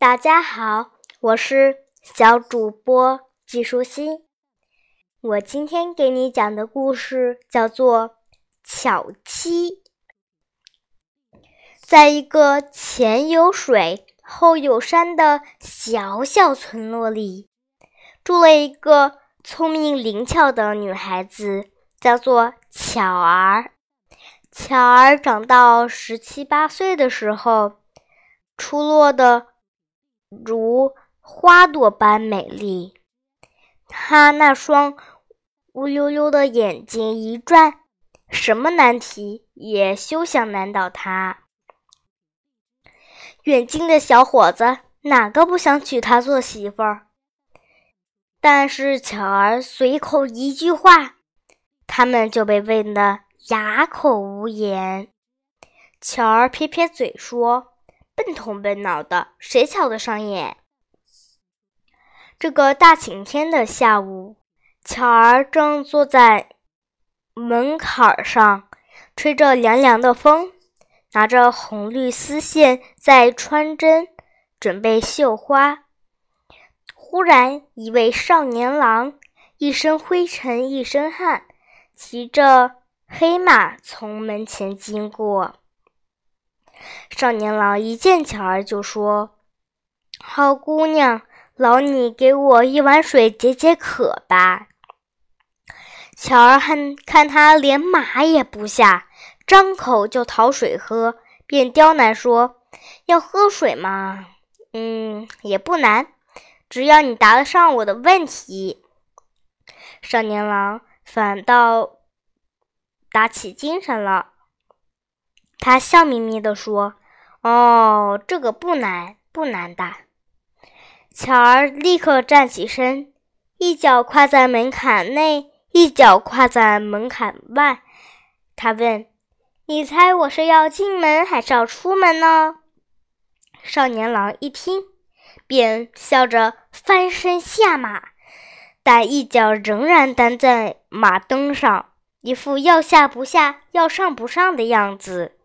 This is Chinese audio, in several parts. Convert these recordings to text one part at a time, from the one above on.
大家好，我是小主播季舒心。我今天给你讲的故事叫做《巧妻》。在一个前有水后有山的小小村落里，住了一个聪明灵巧的女孩子，叫做巧儿。巧儿长到十七八岁的时候，出落的。如花朵般美丽，她那双乌溜溜的眼睛一转，什么难题也休想难倒她。远近的小伙子哪个不想娶她做媳妇儿？但是巧儿随口一句话，他们就被问得哑口无言。巧儿撇撇嘴说。笨头笨脑的，谁瞧得上眼？这个大晴天的下午，巧儿正坐在门槛上，吹着凉凉的风，拿着红绿丝线在穿针，准备绣花。忽然，一位少年郎，一身灰尘一身汗，骑着黑马从门前经过。少年郎一见巧儿就说：“好姑娘，劳你给我一碗水解解渴吧。”巧儿看看他连马也不下，张口就讨水喝，便刁难说：“要喝水吗？嗯，也不难，只要你答得上我的问题。”少年郎反倒打起精神了。他笑眯眯地说：“哦，这个不难，不难的。”巧儿立刻站起身，一脚跨在门槛内，一脚跨在门槛外。他问：“你猜我是要进门还是要出门呢？”少年郎一听，便笑着翻身下马，但一脚仍然蹬在马蹬上，一副要下不下、要上不上的样子。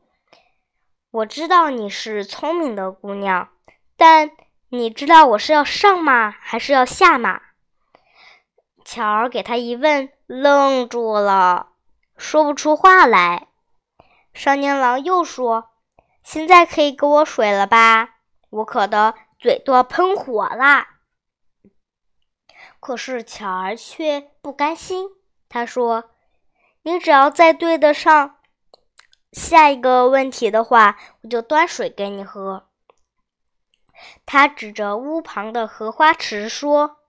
我知道你是聪明的姑娘，但你知道我是要上马还是要下马？巧儿给他一问，愣住了，说不出话来。少年郎又说：“现在可以给我水了吧？我渴得嘴都要喷火啦！”可是巧儿却不甘心，他说：“你只要再对得上。”下一个问题的话，我就端水给你喝。他指着屋旁的荷花池说：“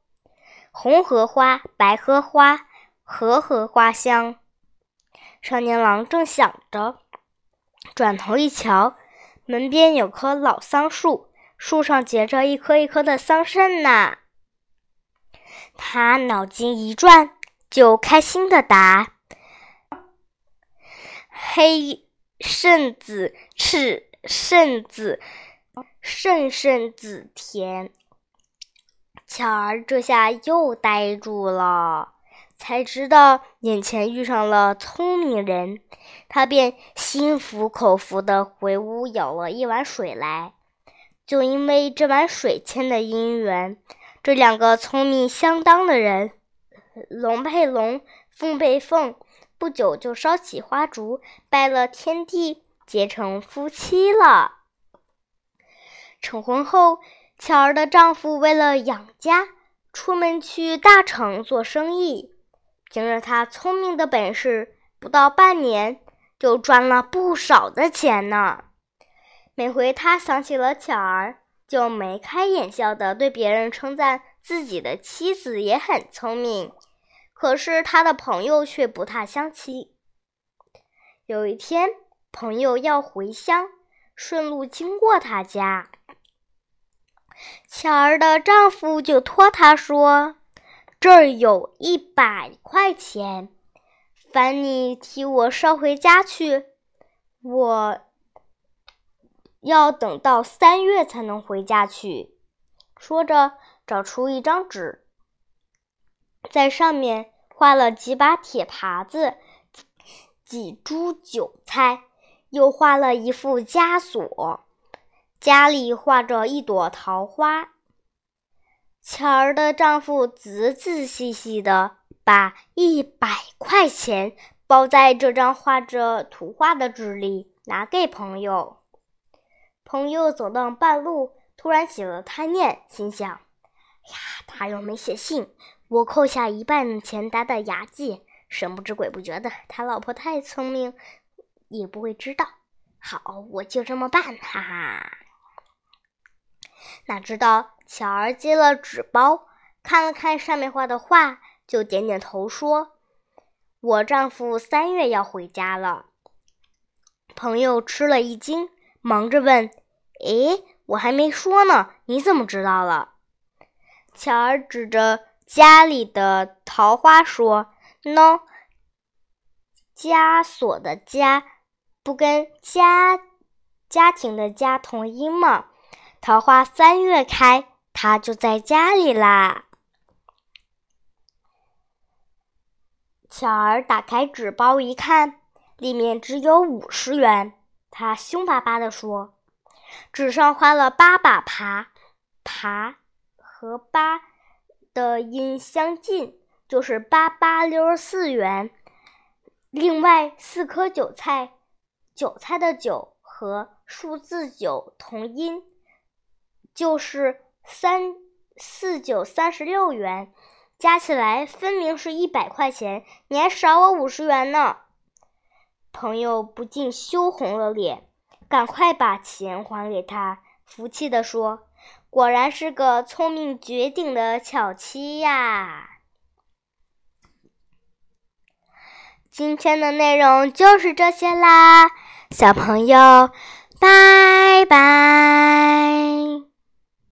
红荷花，白荷花，荷荷花香。”少年郎正想着，转头一瞧，门边有棵老桑树，树上结着一颗一颗的桑葚呢。他脑筋一转，就开心的答：“黑。”圣子赤圣子圣圣子甜，巧儿这下又呆住了，才知道眼前遇上了聪明人，他便心服口服的回屋舀了一碗水来。就因为这碗水牵的姻缘，这两个聪明相当的人，龙配龙，凤配凤。不久就烧起花烛，拜了天地，结成夫妻了。成婚后，巧儿的丈夫为了养家，出门去大城做生意。凭着他聪明的本事，不到半年就赚了不少的钱呢。每回他想起了巧儿，就眉开眼笑的对别人称赞自己的妻子也很聪明。可是他的朋友却不太相信。有一天，朋友要回乡，顺路经过他家，巧儿的丈夫就托他说：“这儿有一百块钱，烦你替我捎回家去。我要等到三月才能回家去。”说着，找出一张纸。在上面画了几把铁耙子，几株韭菜，又画了一副枷锁。家里画着一朵桃花。巧儿的丈夫仔仔细细的把一百块钱包在这张画着图画的纸里，拿给朋友。朋友走到半路，突然起了贪念，心想：“呀，他又没写信，我扣下一半钱打打牙祭，神不知鬼不觉的，他老婆太聪明，也不会知道。好，我就这么办，哈哈。”哪知道巧儿接了纸包，看了看上面画的画，就点点头说：“我丈夫三月要回家了。”朋友吃了一惊，忙着问：“诶，我还没说呢，你怎么知道了？”巧儿指着家里的桃花说：“喏，枷锁的枷，不跟家家庭的家同音吗？”桃花三月开，他就在家里啦。巧儿打开纸包一看，里面只有五十元。他凶巴巴地说：“纸上画了八把耙，耙和八的音相近，就是八八六十四元。另外四颗韭菜，韭菜的韭和数字九同音。”就是三四九三十六元，加起来分明是一百块钱，你还少我五十元呢！朋友不禁羞红了脸，赶快把钱还给他，服气地说：“果然是个聪明绝顶的巧妻呀！”今天的内容就是这些啦，小朋友，拜拜。